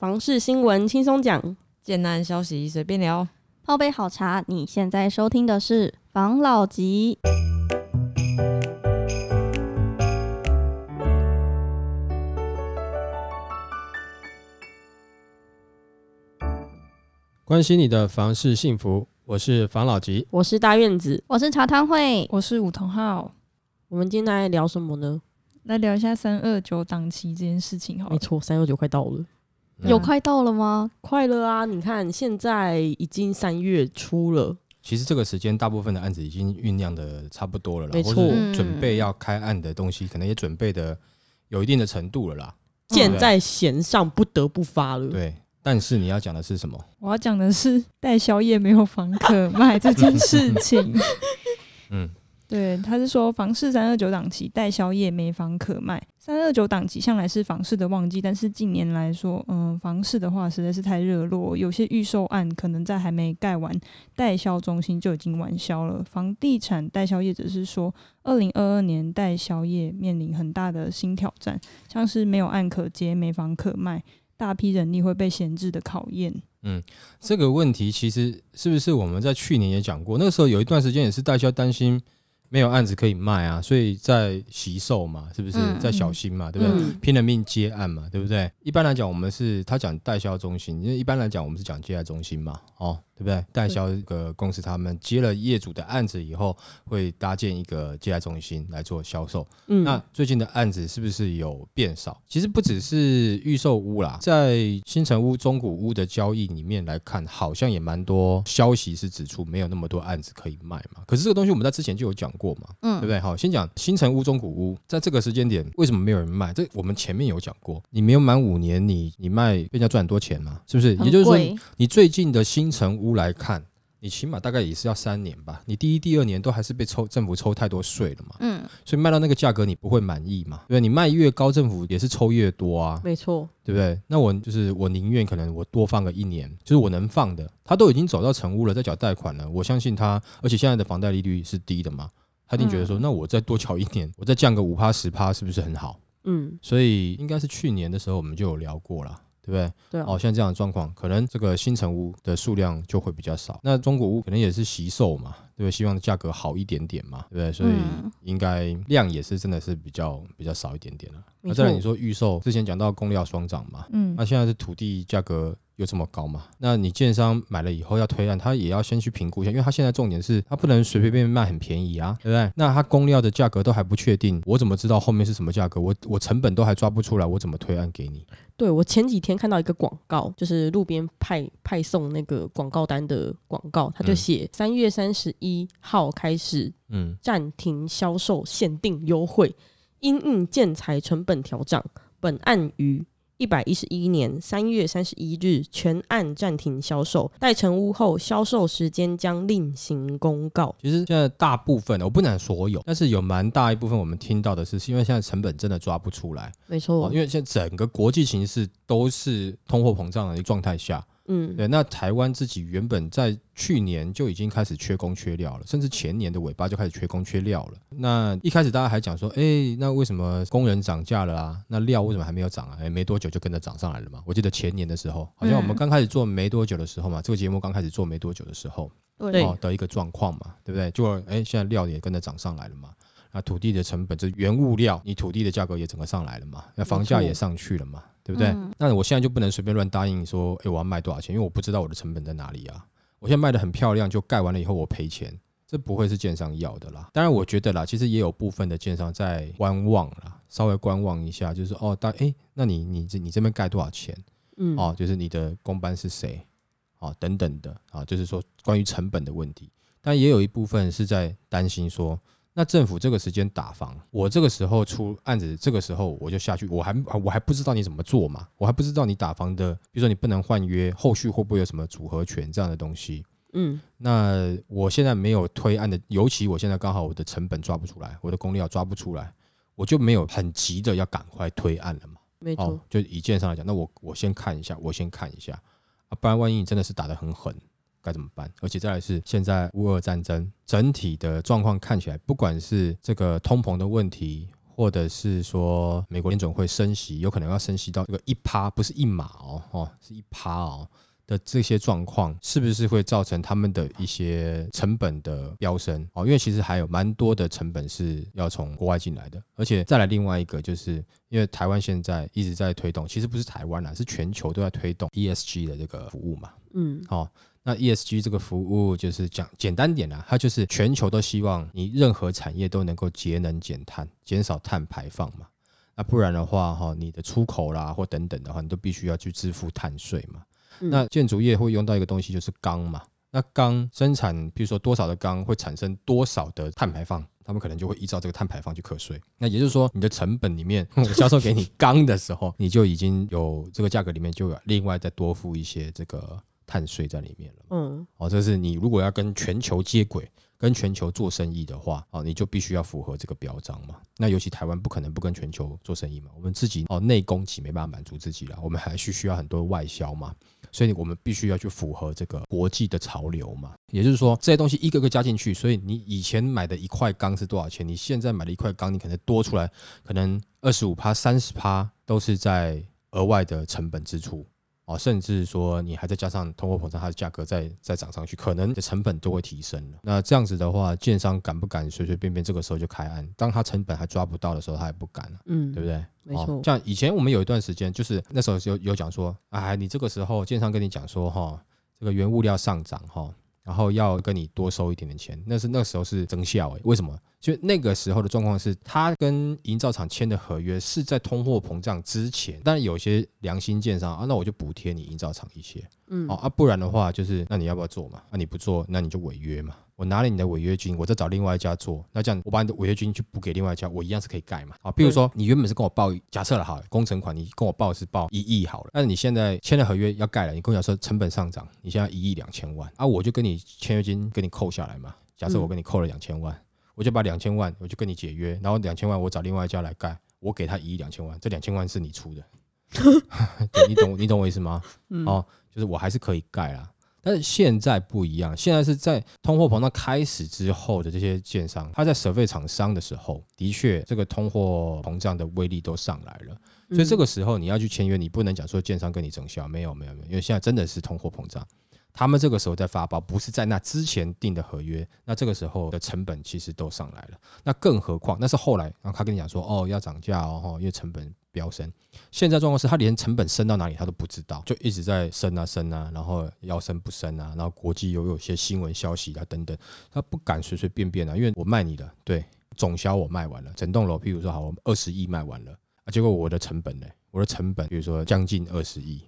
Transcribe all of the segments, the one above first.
房事新闻轻松讲，简单消息随便聊。泡杯好茶，你现在收听的是房老吉。关心你的房事幸福，我是房老吉。我是大院子。我是茶汤会，我是武桐浩，我们今天来聊什么呢？来聊一下三二九档期这件事情好了。没错，三二九快到了，有快到了吗？快了啊！你看，现在已经三月初了，其实这个时间，大部分的案子已经酝酿的差不多了啦，没错或是嗯准备要开案的东西，可能也准备的有一定的程度了啦。箭在弦上，不得不发了。对，但是你要讲的是什么？我要讲的是带宵夜没有房可卖这件事情。嗯，对，他是说房市三二九档期代销业没房可卖。三二九档期向来是房市的旺季，但是近年来说，嗯，房市的话实在是太热络，有些预售案可能在还没盖完代销中心就已经完销了。房地产代销业者是说，二零二二年代销业面临很大的新挑战，像是没有案可接、没房可卖，大批人力会被闲置的考验。嗯这个问题其实是不是我们在去年也讲过？那个时候有一段时间也是代销担心没有案子可以卖啊，所以在惜售嘛，是不是嗯在小心嘛，对不对？嗯，拼了命接案嘛，对不对？一般来讲，我们是他讲代销中心，因为一般来讲我们是讲接待中心嘛，哦，对不对？代销这个公司他们接了业主的案子以后，会搭建一个接待中心来做销售。嗯，那最近的案子是不是有变少？其实不只是预售屋啦，在新城屋、中古屋的交易里面来看，好像也蛮多消息是指出没有那么多案子可以卖嘛。可是这个东西我们在之前就有讲过嘛，嗯对不嗯，对？好，先讲新城屋、中古屋，在这个时间点为什么没有人卖？这我们前面有讲过，你没有满五年，你你卖被人家赚很多钱嘛，是不是？也就是说，你最近的新城屋来看，你起码大概也是要三年吧。你第一、第二年都还是被抽政府抽太多税了嘛，嗯，所以卖到那个价格你不会满意嘛，对？你卖越高，政府也是抽越多啊，没错，对不对？那我就是我宁愿可能我多放个一年，就是我能放的，他都已经走到成屋了，在缴贷款了，我相信他，而且现在的房贷利率是低的嘛，他一定觉得说，那我再多缴一年，我再降个五趴十趴，是不是很好？嗯，所以应该是去年的时候我们就有聊过了。对不对？对啊，哦，像这样的状况，可能这个新城屋的数量就会比较少。那中古屋可能也是惜售嘛，对不对？希望价格好一点点嘛，对不对？所以嗯应该量也是真的是比较比较少一点点了。没那再来你说预售，之前讲到供料双涨嘛，嗯那现在是土地价格又这么高嘛？那你建商买了以后要推案，他也要先去评估一下，因为他现在重点是他不能随随便便卖很便宜啊，对不对？那他供料的价格都还不确定，我怎么知道后面是什么价格？我我成本都还抓不出来，我怎么推案给你？对我前几天看到一个广告，就是路边派派送那个广告单的广告，他就嗯写三月三十一号开始嗯，暂停销售限定优惠，因应建材成本调涨，本案于一百一十一年三月三十一日全案暂停销售，待成屋后销售时间将另行公告。其实现在大部分，我不能所有，但是有蛮大一部分我们听到的是，是因为现在成本真的抓不出来，没错，哦，因为现在整个国际形势都是通货膨胀的一个状态下，嗯，对，那台湾自己原本在去年就已经开始缺工缺料了，甚至前年的尾巴就开始缺工缺料了。那一开始大家还讲说，哎、那为什么工人涨价了啊？那料为什么还没有涨啊？哎、没多久就跟着涨上来了嘛。我记得前年的时候，好像我们嗯刚开始做没多久的时候嘛，这个节目刚开始做没多久的时候，对哦的一个状况嘛，对不对？就哎、现在料也跟着涨上来了嘛。那土地的成本，这原物料，你土地的价格也整个上来了嘛，那房价也上去了嘛，对不对？嗯那我现在就不能随便乱答应说，哎、我要卖多少钱，因为我不知道我的成本在哪里啊。我现在卖的很漂亮，就盖完了以后我赔钱，这不会是建商要的啦。当然，我觉得啦，其实也有部分的建商在观望啦，稍微观望一下，就是哦，大哎、那你你这你这边盖多少钱？嗯，哦，就是你的公班是谁，哦，等等的啊，就是说关于成本的问题。但也有一部分是在担心说，那政府这个时间打房，我这个时候出案子，这个时候我就下去，我还我还不知道你怎么做嘛，我还不知道你打房的，比如说你不能换约，后续会不会有什么组合权这样的东西。嗯，那我现在没有推案的，尤其我现在刚好我的成本抓不出来，我的工料抓不出来，我就没有很急着要赶快推案了嘛。没错，哦，就以件上来讲，那我我先看一下，我先看一下啊，不然万一你真的是打得很狠，该怎么办？而且再来是现在乌俄战争整体的状况看起来，不管是这个通膨的问题，或者是说美国联准会升息，有可能要升息到这个一趴，不是一码哦，哦，是一趴哦的这些状况，是不是会造成他们的一些成本的飙升？哦，因为其实还有蛮多的成本是要从国外进来的，而且再来另外一个，就是因为台湾现在一直在推动，其实不是台湾啦，是全球都在推动 ESG 的这个服务嘛。嗯哦，那 ESG 这个服务就是讲简单点啦，它就是全球都希望你任何产业都能够节能减碳，减少碳排放嘛。那不然的话，哈，你的出口啦或等等的话，你都必须要去支付碳税嘛。嗯那建筑业会用到一个东西，就是钢嘛。那钢生产，比如说多少的钢会产生多少的碳排放，他们可能就会依照这个碳排放去课税。那也就是说，你的成本里面，我销售给你钢的时候，你就已经有这个价格里面就有另外再多付一些这个碳税在里面了。嗯哦，这是你如果要跟全球接轨、跟全球做生意的话，哦，你就必须要符合这个标章嘛。那尤其台湾不可能不跟全球做生意嘛，我们自己哦内供给没办法满足自己了，我们还需需要很多外销嘛，所以我们必须要去符合这个国际的潮流嘛。也就是说，这些东西一个个加进去，所以你以前买的一块钢是多少钱？你现在买的一块钢，你可能多出来可能二十五趴、三十趴都是在额外的成本支出。哦，甚至说你还再加上通货膨胀，它的价格再再涨上去，可能的成本都会提升了。那这样子的话，建商敢不敢随随便便这个时候就开案？当他成本还抓不到的时候，他也不敢了、嗯，对不对？没错哦像以前我们有一段时间，就是那时候有有讲说，哎，你这个时候建商跟你讲说，哈，这个原物料上涨，哈。然后要跟你多收一点点钱，那是那时候是增效诶。为什么？就那个时候的状况是，他跟营造厂签的合约是在通货膨胀之前，但有些良心建商啊，那我就补贴你营造厂一些，嗯哦啊，不然的话就是，那你要不要做嘛？那、你不做，那你就违约嘛。我拿了你的违约金，我再找另外一家做，那这样我把你的违约金去补给另外一家，我一样是可以盖嘛。啊，比如说你原本是跟我报，假设了哈，工程款你跟我报是报一亿好了，但是你现在签了合约要盖了，你跟我讲说成本上涨，你现在一亿两千万啊，我就跟你签约金给你扣下来嘛。假设我跟你扣了两千万，我就把两千万我就跟你解约，然后两千万我找另外一家来盖，我给他一亿两千万，这两千万是你出的，对你懂你懂我意思吗？嗯哦，就是我还是可以盖啦。但是现在不一样，现在是在通货膨胀开始之后的这些建商，他在设备厂商的时候，的确这个通货膨胀的威力都上来了，所以这个时候你要去签约，你不能讲说建商跟你整销，没有没有没有，因为现在真的是通货膨胀，他们这个时候在发包，不是在那之前定的合约，那这个时候的成本其实都上来了，那更何况那是后来，然后他跟你讲说哦要涨价哦，哦因为成本飙升，现在状况是他连成本升到哪里他都不知道，就一直在升啊升啊，然后要升不升啊，然后国际又有些新闻消息啊等等，他不敢随随便便啊，因为我卖你的，对，总销我卖完了，整栋楼，譬如说好，我们二十亿卖完了啊，结果我的成本呢？我的成本比如说将近二十亿，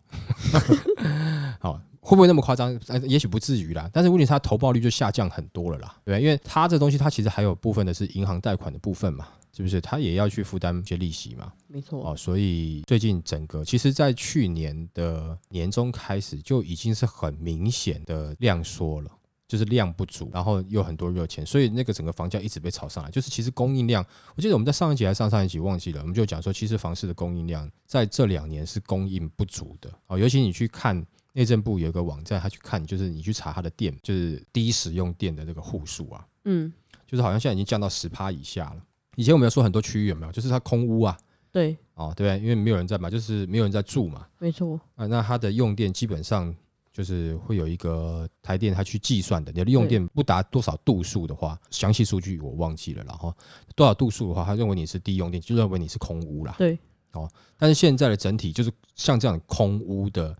好。会不会那么夸张？呃，也许不至于啦，但是问题是它投报率就下降很多了啦，对吧？因为它这东西它其实还有部分的是银行贷款的部分嘛，是不是？它也要去负担一些利息嘛，没错，哦，所以最近整个其实，在去年的年中开始就已经是很明显的量缩了，就是量不足，然后又很多热钱，所以那个整个房价一直被炒上来。就是其实供应量，我记得我们在上一集还是上上一集忘记了，我们就讲说，其实房市的供应量在这两年是供应不足的。哦，尤其你去看内政部有一个网站，他去看，就是你去查他的电，就是低使用电的这个户数啊，嗯，就是好像现在已经降到十趴以下了。以前我们要说很多区域有没有，就是它空屋啊。对，哦，对，因为没有人在嘛，就是没有人在住嘛，没错，啊，那它的用电基本上就是会有一个台电它去计算的，你的用电不达多少度数的话，详细数据我忘记了，然后多少度数的话，他认为你是低用电，就认为你是空屋啦。对，哦但是现在的整体就是像这样空屋的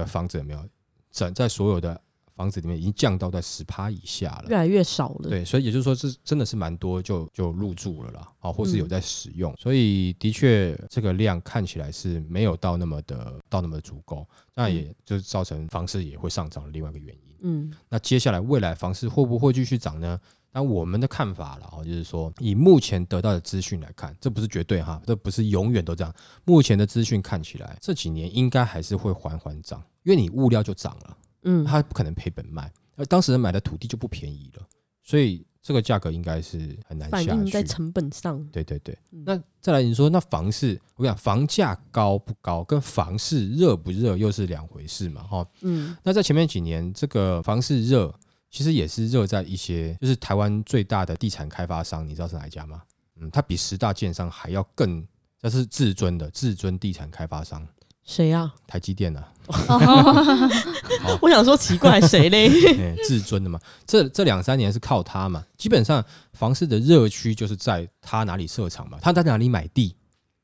的房子有没有，整在所有的房子里面已经降到在十趴以下了。越来越少了。，对，所以也就是说，是真的是蛮多就就入住了啦，啊，或是有嗯在使用，所以的确这个量看起来是没有到那么的到那么足够，那也就是造成房市也会上涨的另外一个原因。嗯那接下来未来房市会不会继续涨呢？那我们的看法了，哦，就是说以目前得到的资讯来看，这不是绝对哈，这不是永远都这样。目前的资讯看起来，这几年应该还是会缓缓涨，因为你物料就涨了。嗯，它不可能赔本卖，而当时人买的土地就不便宜了，所以这个价格应该是很难下去。映在成本上。对对对，嗯那再来你说那房市，我跟你讲房价高不高，跟房市热不热又是两回事嘛，哈。嗯那在前面几年，这个房市热，其实也是热在一些，就是台湾最大的地产开发商，你知道是哪一家吗？嗯，它比十大建商还要更，那是至尊的至尊地产开发商，谁呀、台积电啊，我想说奇怪，谁嘞？哎，至尊的嘛，这这两三年是靠它嘛，基本上房市的热区就是在它哪里设厂嘛，它在哪里买地，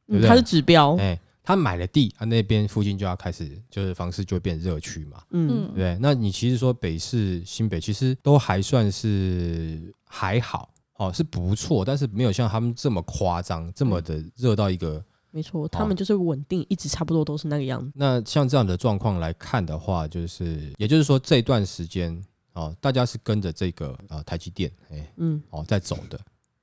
对不对嗯他是指标，哎，他买了地，啊那边附近就要开始就是房市就会变热区嘛，嗯对？那你其实说北市、新北其实都还算是还好，哦，是不错，但是没有像他们这么夸张，这么的热到一个。没错，他们就是稳定，一直差不多都是那个样子。那像这样的状况来看的话，就是也就是说这段时间哦，大家是跟着这个呃台积电哎嗯，哦在走的，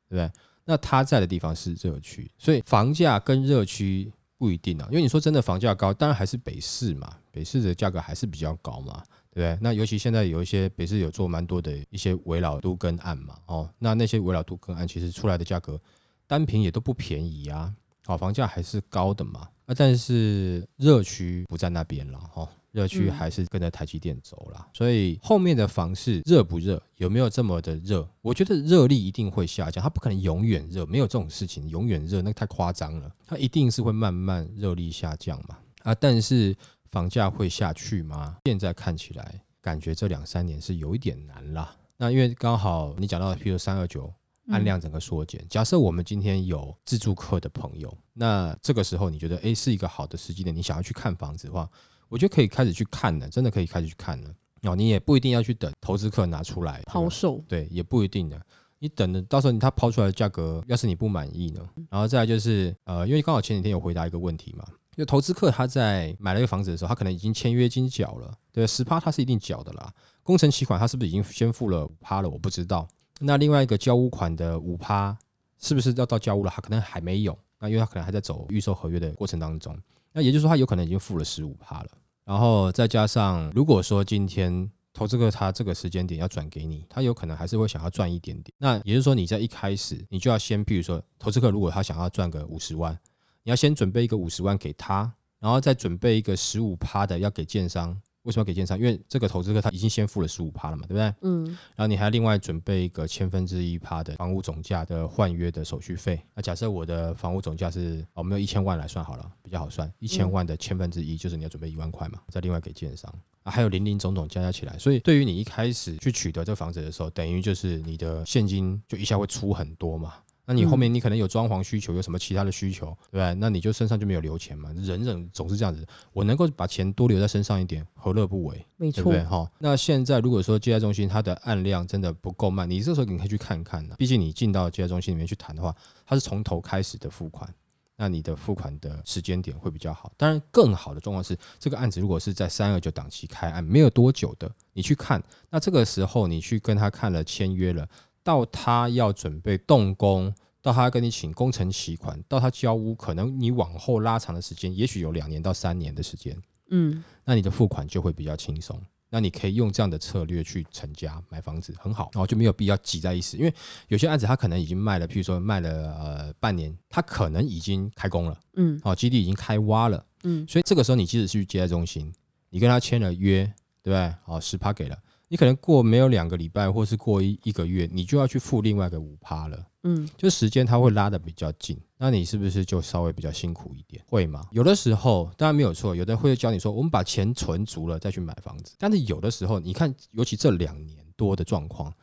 对不对？那他在的地方是热区，所以房价跟热区不一定啊。因为你说真的房价高，当然还是北市嘛，北市的价格还是比较高嘛，对不对？那尤其现在有一些北市有做蛮多的一些围绕都跟案嘛，哦，那那些围绕都跟案其实出来的价格单品也都不便宜啊，好、房价还是高的嘛，啊，但是热区不在那边了，哦。热区嗯还是跟着台积电走啦，所以后面的房市热不热，有没有这么的热？我觉得热力一定会下降，它不可能永远热，没有这种事情，永远热那太夸张了，它一定是会慢慢热力下降嘛。啊，但是房价会下去吗？现在看起来，感觉这两三年是有一点难啦。那因为刚好你讲到，譬如三二九按量整个缩减，假设我们今天有自住客的朋友，那这个时候你觉得诶是一个好的时机点，你想要去看房子的话，我觉得可以开始去看了，真的可以开始去看了。哦，你也不一定要去等投资客拿出来抛售，对，也不一定的。你等的，到时候你他抛出来的价格，要是你不满意呢？然后再来就是，呃，因为刚好前几天有回答一个问题嘛，就投资客他在买了一个房子的时候，他可能已经签约金缴了，对，十趴他是一定缴的啦。工程期款他是不是已经先付了五趴了？我不知道。那另外一个交屋款的五趴，是不是要到交屋了？他可能还没有，那因为他可能还在走预售合约的过程当中。那也就是说，他有可能已经付了十五趴了。然后再加上，如果说今天投资客他这个时间点要转给你，他有可能还是会想要赚一点点。那也就是说，你在一开始你就要先，譬如说，投资客如果他想要赚个五十万，你要先准备一个五十万给他，然后再准备一个十五趴的要给建商。为什么要给建商？因为这个投资客他已经先付了十五趴了嘛，对不对？嗯，然后你还要另外准备一个千分之一趴的房屋总价的换约的手续费。那假设我的房屋总价是哦，我们用一千万来算好了，比较好算。一千万的千分之一就是你要准备一万块嘛，再另外给建商啊，还有零零总总加加起来。所以对于你一开始去取得这房子的时候，等于就是你的现金就一下会出很多嘛。那你后面你可能有装潢需求，有什么其他的需求，对不对？那你就身上就没有留钱嘛。人人总是这样子，我能够把钱多留在身上一点，何乐不为？没错对不对？，哈，那现在如果说接待中心它的案量真的不够慢，你这时候你可以去看看的。毕竟你进到接待中心里面去谈的话，它是从头开始的付款，那你的付款的时间点会比较好。当然，更好的状况是，这个案子如果是在三二九档期开案没有多久的，你去看，那这个时候你去跟他看了签约了，到他要准备动工。到他跟你请工程期款，到他交屋，可能你往后拉长的时间，也许有两年到三年的时间。嗯，那你的付款就会比较轻松。那你可以用这样的策略去成家买房子，很好，然后就没有必要挤在一起，因为有些案子他可能已经卖了，譬如说卖了呃半年，他可能已经开工了，嗯，哦，基地已经开挖了，嗯，所以这个时候你即使去接待中心，你跟他签了约，对不对？哦，十趴给了，你可能过没有两个礼拜，或是过一一个月，你就要去付另外一个五趴了。嗯，就时间它会拉的比较近，那你是不是就稍微比较辛苦一点？会吗？有的时候当然没有错，有的会教你说，我们把钱存足了再去买房子。但是有的时候，你看，尤其这两年多的状况，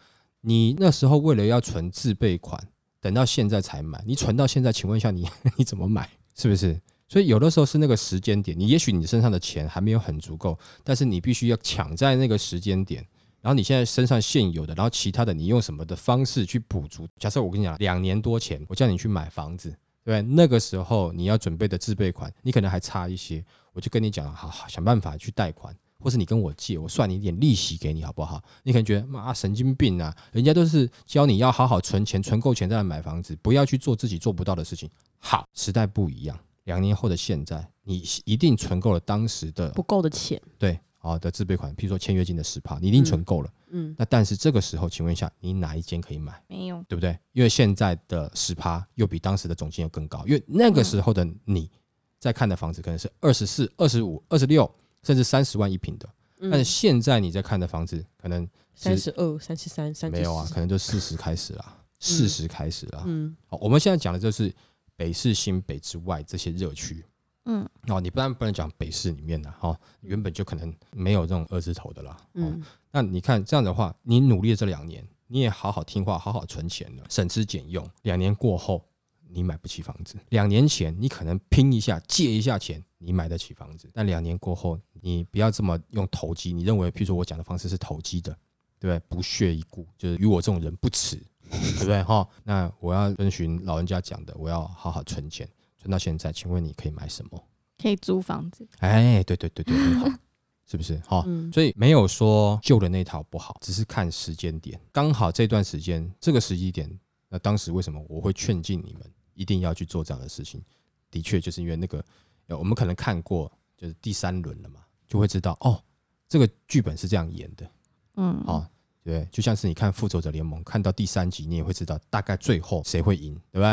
你那时候为了要存自备款，等到现在才买，你存到现在，请问一下你 你怎么买？是不是？所以有的时候是那个时间点，你也许你身上的钱还没有很足够，但是你必须要抢在那个时间点。然后你现在身上现有的，然后其他的你用什么的方式去补足？假设我跟你讲，两年多前我叫你去买房子，对对？那个时候你要准备的自备款，你可能还差一些，我就跟你讲，好好想办法去贷款，或是你跟我借，我算你一点利息给你，好不好？你可能觉得妈神经病啊，人家都是教你要好好存钱，存够钱再来买房子，不要去做自己做不到的事情。好，时代不一样，两年后的现在，你一定存够了当时的不够的钱，对好的自备款，譬如说签约金的十趴，你一定存够了。嗯，那但是这个时候，请问一下，你哪一间可以买？没有，对不对？因为现在的十趴又比当时的总金额更高，因为那个时候的你在看的房子可能是二十四、二十五、二十六，甚至三十万一平的，嗯但是现在你在看的房子可能三十二、三十三、三十没有啊，可能就四十开始啦。四十开始了。嗯好，我们现在讲的就是北市、新北之外这些热区。嗯哦，你不然不能讲北市里面的哈、哦，原本就可能没有这种二字头的啦。哦，嗯那你看这样的话，你努力了这两年，你也好好听话，好好存钱了，省吃俭用。两年过后，你买不起房子；两年前你可能拼一下借一下钱，你买得起房子。但两年过后，你不要这么用投机，你认为，譬如说我讲的方式是投机的，对不对？不屑一顾，就是与我这种人不齿，对不对？哈，那我要遵循老人家讲的，我要好好存钱，存到现在，请问你可以买什么？可以租房子。哎，对对对对，很好，是不是？哈、嗯所以没有说旧的那套不好，只是看时间点。刚好这段时间这个时机点，那当时为什么我会劝进你们一定要去做这样的事情？的确就是因为那个，呃，我们可能看过就是第三轮了嘛，就会知道哦，这个剧本是这样演的嗯，哦。对，就像是你看《复仇者联盟》，看到第三集，你也会知道大概最后谁会赢，对不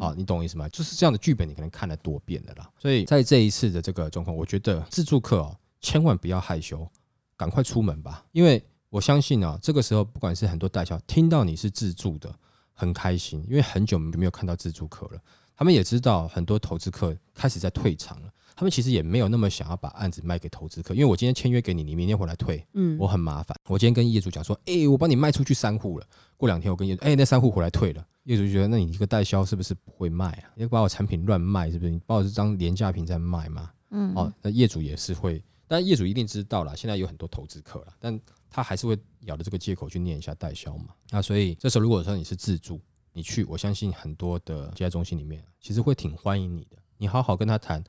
啊，你懂我意思吗？就是这样的剧本，你可能看了多遍了啦。所以在这一次的这个状况，我觉得自助客哦，千万不要害羞，赶快出门吧。因为我相信啊，这个时候不管是很多代销听到你是自助的，很开心，因为很久没有看到自助客了。他们也知道很多投资客开始在退场了，他们其实也没有那么想要把案子卖给投资客，因为我今天签约给你，你明天回来退，嗯我很麻烦。我今天跟业主讲说，哎、我帮你卖出去三户了。过两天我跟业主，哎、那三户回来退了。业主就觉得，那你这个代销是不是不会卖啊？你把我产品乱卖，是不是？你把我这张廉价品在卖吗？嗯哦，那业主也是会，但业主一定知道了，现在有很多投资客了，但他还是会咬着这个借口去念一下代销嘛。那所以这时候如果说你是自助，你去，我相信很多的接待中心里面其实会挺欢迎你的，你好好跟他谈，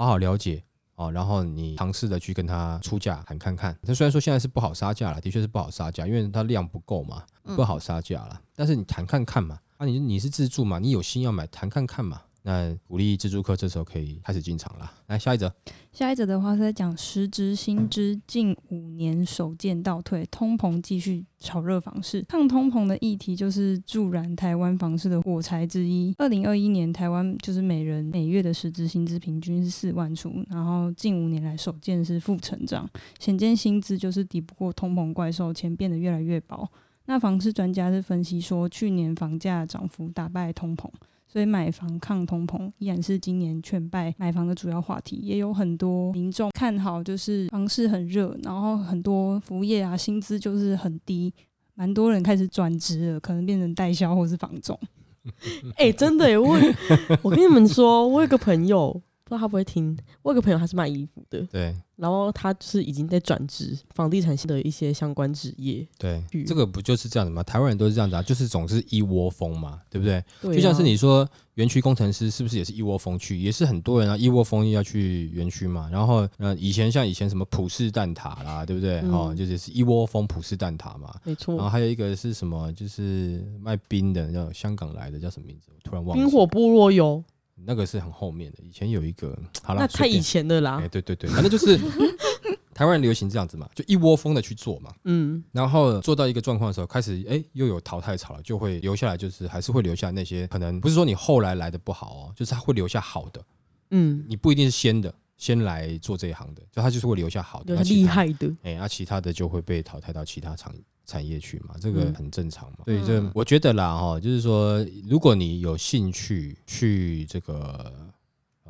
好好了解。哦，然后你尝试的去跟他出价谈看看，他虽然说现在是不好杀价了，的确是不好杀价，因为它量不够嘛，不好杀价了。但是你谈看看嘛，啊你你是自助嘛，你有心要买，谈看看嘛。那鼓励自助客这时候可以开始进场了。来下一则，下一则的话是在讲时值新知近五年首见倒退，通膨继续炒热房市。抗通膨的议题就是助燃台湾房市的火柴之一。二零二一年台湾就是每人每月的实值薪资平均是四万出，然后近五年来首见是负成长，显见薪资就是抵不过通膨怪兽，钱变得越来越薄。那房市专家是分析说，去年房价涨幅打败通膨。所以买房抗通膨依然是今年劝败买房的主要话题，也有很多民众看好，就是房市很热，然后很多服务业啊薪资就是很低，蛮多人开始转职了，可能变成代销或是房仲。哎、真的耶！我我跟你们说，我有个朋友，不知道他不会听。我有个朋友，他是卖衣服的，对然后他就是已经在转职房地产的一些相关职业。对嗯，这个不就是这样子吗？台湾人都是这样子啊，就是总是一窝蜂嘛，对不对？对啊就像是你说园区工程师是不是也是一窝蜂去？也是很多人啊，一窝蜂要去园区嘛。然后呃，以前像以前什么普式蛋挞啦，对不对？嗯哦，就是是一窝蜂普式蛋挞嘛。没错然后，还有一个是什么？就是卖冰的，叫香港来的，叫什么名字？我突然忘了。冰火菠萝油，那个是很后面的，以前有一个，好了，那太以前的啦哎，。对对对，反正就是 台湾人流行这样子嘛，就一窝蜂的去做嘛。嗯，然后做到一个状况的时候，开始哎又有淘汰潮了，就会留下来，就是还是会留下那些可能不是说你后来来的不好哦，就是他会留下好的，嗯，你不一定是先的先来做这一行的，就他就是会留下好的，有那其他，厉害的，哎，那、其他的就会被淘汰到其他产产业去嘛，这个嗯很正常嘛。所以这我觉得啦哈、就是说如果你有兴趣去这个。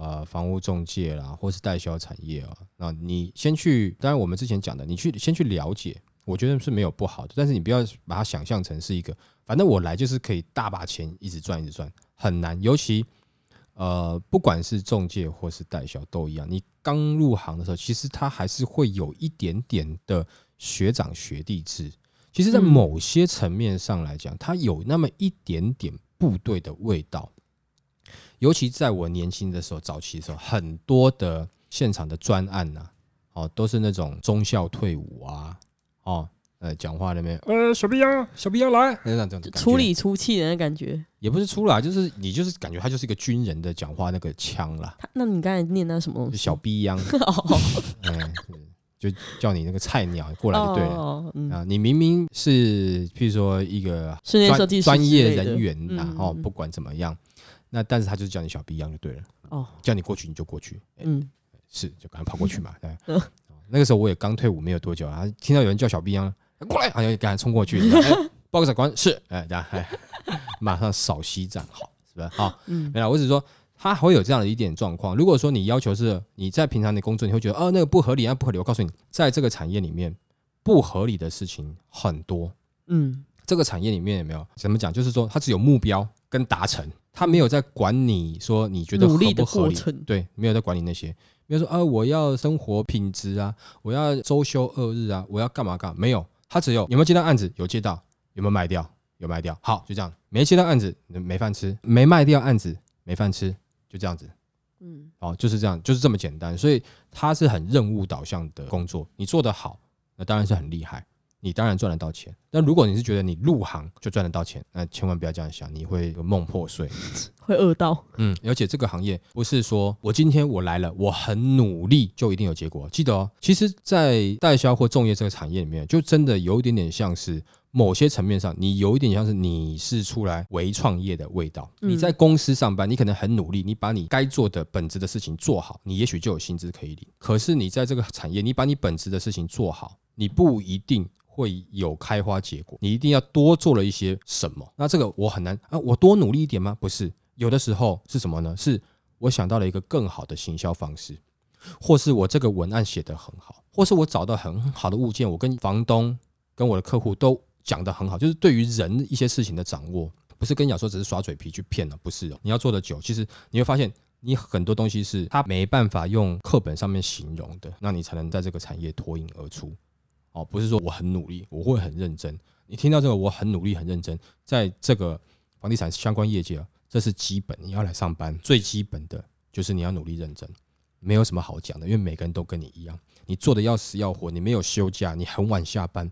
呃，房屋中介啦，或是代销产业啊，那你先去，当然我们之前讲的，你去先去了解，我觉得是没有不好的，但是你不要把它想象成是一个，反正我来就是可以大把钱一直赚一直赚，很难。尤其呃，不管是中介或是代销都一样，你刚入行的时候，其实他还是会有一点点的学长学弟制。其实，在嗯某些层面上来讲，它有那么一点点部队的味道。尤其在我年轻的时候，早期的时候，很多的现场的专案呐、哦，都是那种中校退伍啊，哦，呃，讲话那边，呃，小 B 啊，小 B 要来，那种感觉粗里粗气的那感觉。也不是出来，就是你就是感觉他就是一个军人的讲话那个腔啦，他那你刚才念那什么东西？就小 B 一样，哦 哎，就叫你那个菜鸟过来就对了。哦，嗯，啊，你明明是譬如说一个专业人员呐、嗯哦，嗯。不管怎么样，那但是他就是叫你小 B 一样就对了，哦，叫你过去你就过去，哎嗯，是就赶快跑过去嘛。对，那个时候我也刚退伍没有多久啊，听到有人叫小 B 一样过来，好像赶快冲过去，哎报告长官是，哎，这样，哎，马上扫息站好，是不是？好，嗯。没有，我只是说他会有这样的一点状况。如果说你要求是你在平常的工作，你会觉得哦那个不合理，啊不合理。我告诉你，在这个产业里面，不合理的事情很多。嗯。这个产业里面有没有？怎么讲？就是说，它只有目标跟达成，它没有在管你说你觉得合不合理。对，没有在管你那些，比如说啊，我要生活品质啊，我要周休二日啊，我要干嘛干嘛，没有，他只有有没有接到案子，有接到，有没有卖掉，有卖掉，好，就这样，没接到案子没饭吃，没卖掉案子没饭吃，就这样子，嗯哦，就是这样，就是这么简单，所以它是很任务导向的工作，你做得好，那当然是很厉害。你当然赚得到钱，但如果你是觉得你入行就赚得到钱，那千万不要这样想，你会有梦破碎。会饿到。嗯，而且这个行业不是说我今天我来了，我很努力就一定有结果。记得哦，其实，在代销或重业这个产业里面，就真的有一点点像是某些层面上，你有一点像是你是出来为创业的味道。嗯你在公司上班，你可能很努力，你把你该做的本职的事情做好，你也许就有薪资可以领。可是你在这个产业，你把你本职的事情做好，你不一定。会有开花结果，你一定要多做了一些什么？那这个我很难啊，我多努力一点吗？不是，有的时候是什么呢？是我想到了一个更好的行销方式，或是我这个文案写得很好，或是我找到很好的物件，我跟房东、跟我的客户都讲得很好，就是对于人一些事情的掌握，不是跟你讲说只是耍嘴皮去骗了，不是哦。你要做的久，其实你会发现，你很多东西是他没办法用课本上面形容的，那你才能在这个产业脱颖而出。哦，不是说我很努力，我会很认真。你听到这个，我很努力、很认真，在这个房地产相关业界啊，这是基本，你要来上班，最基本的就是你要努力认真，没有什么好讲的，因为每个人都跟你一样，你做的要死要活，你没有休假，你很晚下班，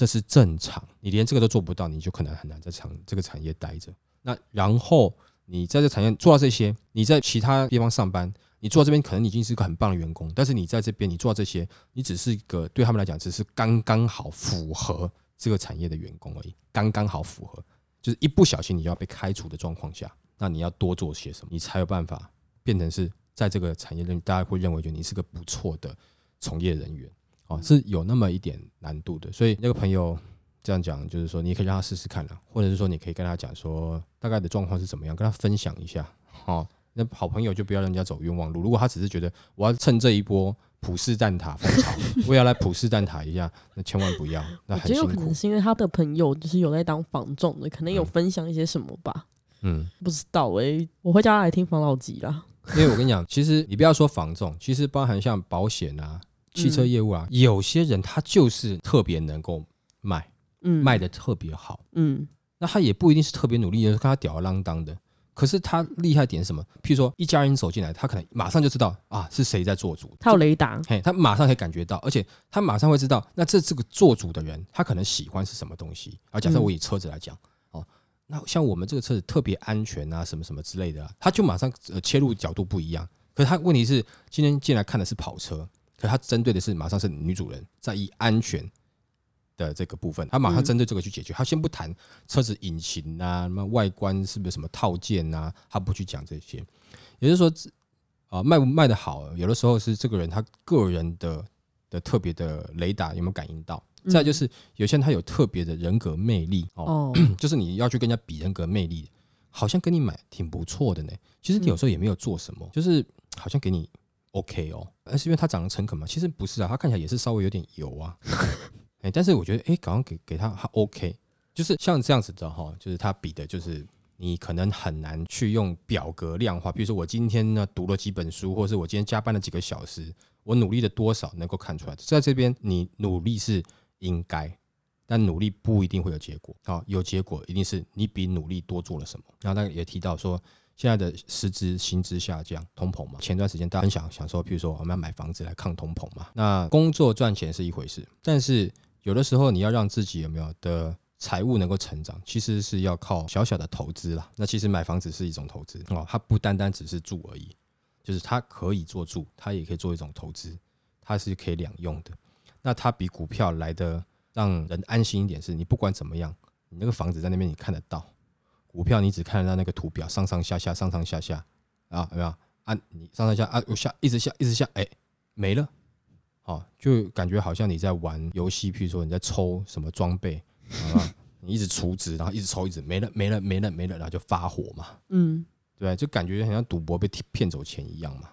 这是正常。你连这个都做不到，你就可能很难在产这个产业待着。那然后你在这产业做到这些，你在其他地方上班。你做到这边可能已经是个很棒的员工，但是你在这边你做到这些，你只是一个对他们来讲只是刚刚好符合这个产业的员工而已，刚刚好符合，就是一不小心你就要被开除的状况下，那你要多做些什么，你才有办法变成是在这个产业里，大家会认为觉得你是个不错的从业人员，哦，是有那么一点难度的。所以那个朋友这样讲，就是说你可以让他试试看了，或者是说你可以跟他讲说大概的状况是怎么样，跟他分享一下，哦。那好朋友就不要让人家走冤枉路。如果他只是觉得我要趁这一波普世蛋挞风潮，我也要来普世蛋挞一下，那千万不要，那我觉得有很辛苦。可能是因为他的朋友就是有在当房仲的，可能有嗯分享一些什么吧，嗯，不知道诶、我会叫他来听房老吉啦。因为我跟你讲，其实你不要说房仲，其实包含像保险啊、汽车业务啊，有些人他就是特别能够卖，嗯，卖的特别好。嗯那他也不一定是特别努力的，看他吊儿郎当的。可是他厉害点是什么？譬如说一家人走进来，他可能马上就知道啊是谁在做主，他有雷达，嘿，他马上可以感觉到，而且他马上会知道，那这这个做主的人，他可能喜欢是什么东西。啊，假设嗯我以车子来讲，哦，那像我们这个车子特别安全啊，什么什么之类的、啊，他就马上呃切入角度不一样。可是他问题是，今天进来看的是跑车，可他针对的是马上是女主人在意安全的这个部分，他马上嗯针对这个去解决。他先不谈车子引擎啊，那么外观是不是什么套件啊，他不去讲这些。也就是说，啊、卖不卖的好，有的时候是这个人他个人的的特别的雷达有没有感应到。再就是有些人他有特别的人格魅力哦，哦，就是你要去跟人家比人格魅力，好像跟你买挺不错的呢。其实你有时候也没有做什么，就是好像给你 OK 哦，而是因为他长得诚恳嘛？其实不是啊，他看起来也是稍微有点油啊。哎、但是我觉得哎，刚刚给给他他 OK，就是像这样子的哈，就是他比的就是。你可能很难去用表格量化，比如说我今天呢读了几本书，或者是我今天加班了几个小时，我努力了多少能够看出来。在这边你努力是应该，但努力不一定会有结果。啊，有结果一定是你比努力多做了什么。然后他也提到说，现在的实质薪资下降，通膨嘛。前段时间大家很想想说，譬如说我们要买房子来抗通膨嘛。那工作赚钱是一回事，但是有的时候你要让自己有没有的财务能够成长，其实是要靠小小的投资啦。那其实买房子是一种投资哦，它不单单只是住而已，就是它可以做住，它也可以做一种投资，它是可以两用的。那它比股票来的让人安心一点，是你不管怎么样，你那个房子在那边你看得到，股票你只看得到那个图表上上下下上上下下啊，有没有？啊，你上上下啊，我下一直下一直下，哎、没了。好，就感觉好像你在玩游戏，譬如说你在抽什么装备，啊，你一直储值，然后一直抽，一直没了没了没了没了，然后就发火嘛，嗯对？就感觉很像赌博被骗走钱一样嘛。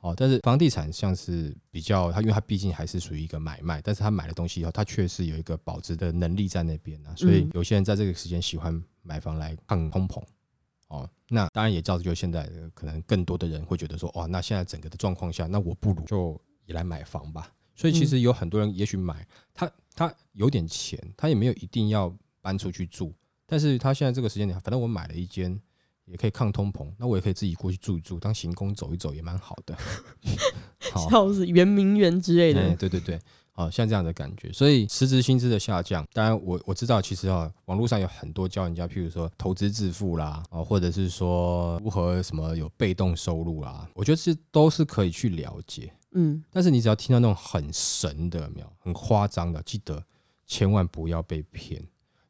哦，但是房地产像是比较，它因为它毕竟还是属于一个买卖，但是他买了东西以后，它确实有一个保值的能力在那边啊，所以嗯有些人在这个时间喜欢买房来抗通膨。哦，那当然也造就现在可能更多的人会觉得说，哇，那现在整个的状况下，那我不如就也来买房吧。所以其实有很多人也许买他他有点钱，他也没有一定要搬出去住，但是他现在这个时间点，反正我买了一间也可以抗通膨，那我也可以自己过去住一住，当行宫走一走也蛮好的。好，笑死，圆明园之类哎，的，对对对，好像这样的感觉，所以实职薪资的下降，当然我我知道，其实啊，网络上有很多教人家，譬如说投资致富啦，啊，或者是说如何什么有被动收入啦，我觉得这都是可以去了解。嗯但是你只要听到那种很神的，没有很夸张的，记得千万不要被骗，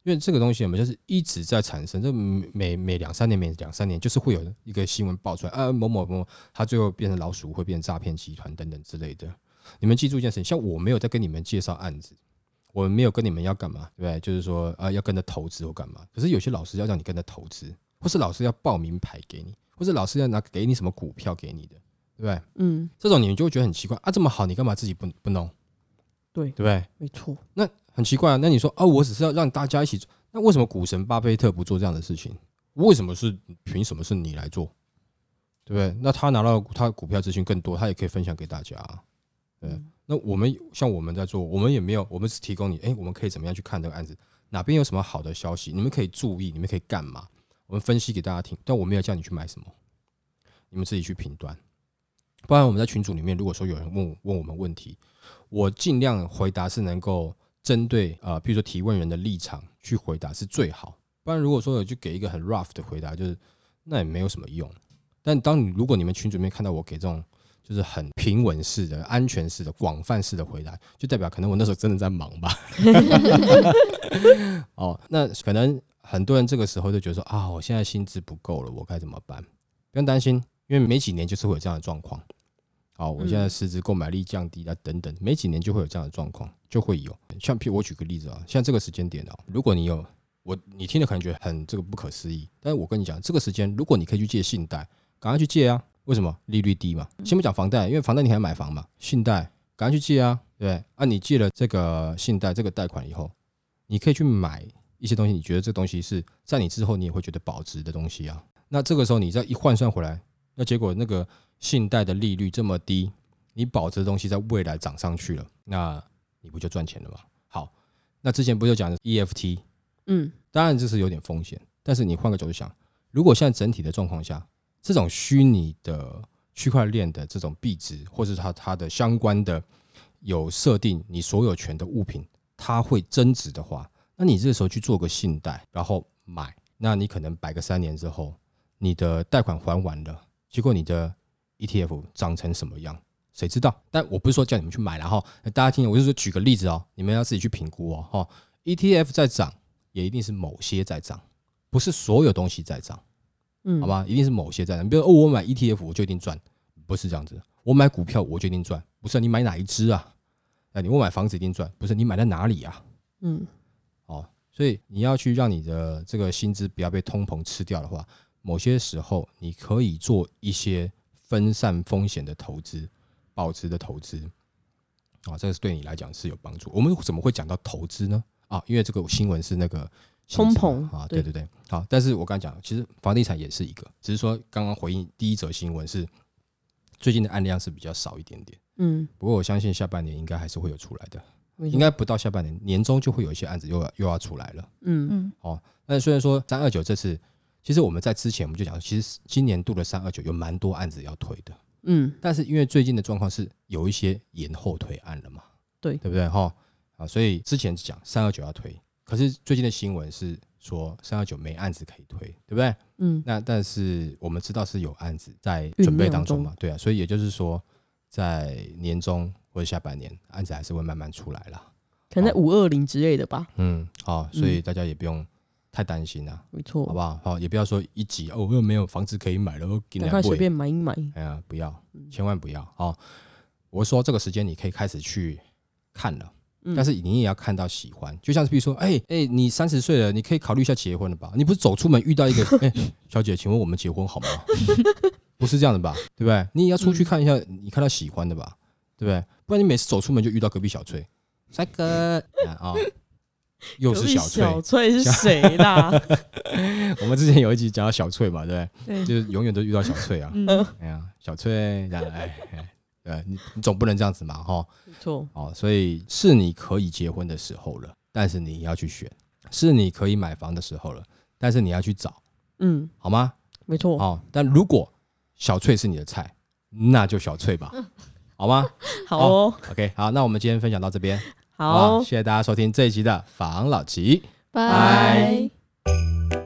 因为这个东西我们就是一直在产生，这每每每两三年，每两三年就是会有一个新闻爆出来，啊某某某他最后变成老鼠，会变成诈骗集团等等之类的。你们记住一件事情，像我没有在跟你们介绍案子，我没有跟你们要干嘛，对不对？就是说啊要跟着投资或干嘛。可是有些老师要让你跟着投资，或是老师要报名牌给你，或是老师要拿给你什么股票给你的，对不对？嗯，这种你们就会觉得很奇怪啊，这么好，你干嘛自己不不弄？对对不对？没错，那很奇怪啊。那你说啊，我只是要让大家一起做，那为什么股神巴菲特不做这样的事情？为什么是凭什么是你来做？对不对？那他拿到他股票资讯更多，他也可以分享给大家、啊。对，嗯那我们像我们在做，我们也没有，我们只提供你，哎，我们可以怎么样去看这个案子？哪边有什么好的消息，你们可以注意，你们可以干嘛？我们分析给大家听，但我没有叫你去买什么，你们自己去评断。不然我们在群组里面，如果说有人问问我们问题，我尽量回答是能够针对呃，比如说提问人的立场去回答是最好。不然如果说有就给一个很 rough 的回答，就是那也没有什么用。但当你如果你们群组里面看到我给这种就是很平稳式的、安全式的、广泛式的回答，就代表可能我那时候真的在忙吧。哦，那可能很多人这个时候就觉得说啊，我现在薪资不够了，我该怎么办？不用担心，因为没几年就是会有这样的状况。好，我现在实质购买力降低啊，等等，没几年就会有这样的状况，就会有。像譬如我举个例子啊，像这个时间点哦，如果你有我，你听了可能觉得很这个不可思议，但是我跟你讲，这个时间如果你可以去借信贷，赶快去借啊！为什么？利率低嘛。先不讲房贷，因为房贷你还要买房嘛，信贷赶快去借啊，对不对？啊，你借了这个信贷这个贷款以后，你可以去买一些东西，你觉得这个东西是在你之后你也会觉得保值的东西啊。那这个时候你再一换算回来，那结果那个信贷的利率这么低，你保值的东西在未来涨上去了，那你不就赚钱了吗？好，那之前不就讲 EFT，嗯当然这是有点风险，但是你换个角度想，如果现在整体的状况下，这种虚拟的区块链的这种币值，或是它它的相关的有设定你所有权的物品，它会增值的话，那你这时候去做个信贷，然后买，那你可能摆个三年之后，你的贷款还完了，结果你的 ETF 涨成什么样？谁知道？但我不是说叫你们去买，然后大家听，我就说举个例子哦，你们要自己去评估哦。哈，ETF 在涨，也一定是某些在涨，不是所有东西在涨，嗯，好？吧？一定是某些在涨。比如哦，我买 ETF 我就一定赚，不是这样子。我买股票我就一定赚，不是你买哪一只啊？那，你我买房子一定赚，不是你买在哪里啊？嗯哦，所以你要去让你的这个薪资不要被通膨吃掉的话，某些时候你可以做一些分散风险的投资，保值的投资。啊、这个是对你来讲是有帮助。我们怎么会讲到投资呢？啊，因为这个新闻是那个通膨啊，对对对对，好。但是我刚才讲，其实房地产也是一个，只是说刚刚回应第一则新闻是最近的案量是比较少一点点。嗯，不过我相信下半年应该还是会有出来的，应该不到下半年年中就会有一些案子又要又要出来了。嗯嗯好那虽然说三二九这次，其实我们在之前我们就讲，其实今年度的三二九有蛮多案子要推的，嗯但是因为最近的状况是有一些延后推案了嘛，对对不对哈？啊，所以之前讲三二九要推，可是最近的新闻是说三幺九没案子可以推，对不对？嗯那但是我们知道是有案子在准备当中嘛，对啊，所以也就是说在年中或者下半年案子还是会慢慢出来啦。可能在五二零之类的吧，嗯，好，所以大家也不用太担心啊。没错，好不好？好，也不要说一急哦，我又没有房子可以买了，我给赶快随便买一买，哎呀，不要，千万不要好。我说这个时间你可以开始去看了，嗯但是你也要看到喜欢，就像是比如说，哎、哎、你三十岁了，你可以考虑一下结婚了吧？你不是走出门遇到一个，哎、小姐，请问我们结婚好吗？不是这样的吧？对不对？你也要出去看一下，你看到喜欢的吧？对不对？不然你每次走出门就遇到隔壁小翠，帅哥啊、哦又是小翠。小翠是谁啦？我们之前有一集讲到小翠嘛，对不对？对，就是永远都遇到小翠啊。嗯，哎呀，小翠，这样哎哎，对，你你总不能这样子嘛，哈。没错，哦，所以是你可以结婚的时候了，但是你要去选；是你可以买房的时候了，但是你要去找，嗯，好吗？没错。哦，但如果小翠是你的菜，那就小翠吧，好吗 好哦，？OK，好，那我们今天分享到这边，好谢谢大家收听这一集的房老吉。拜。拜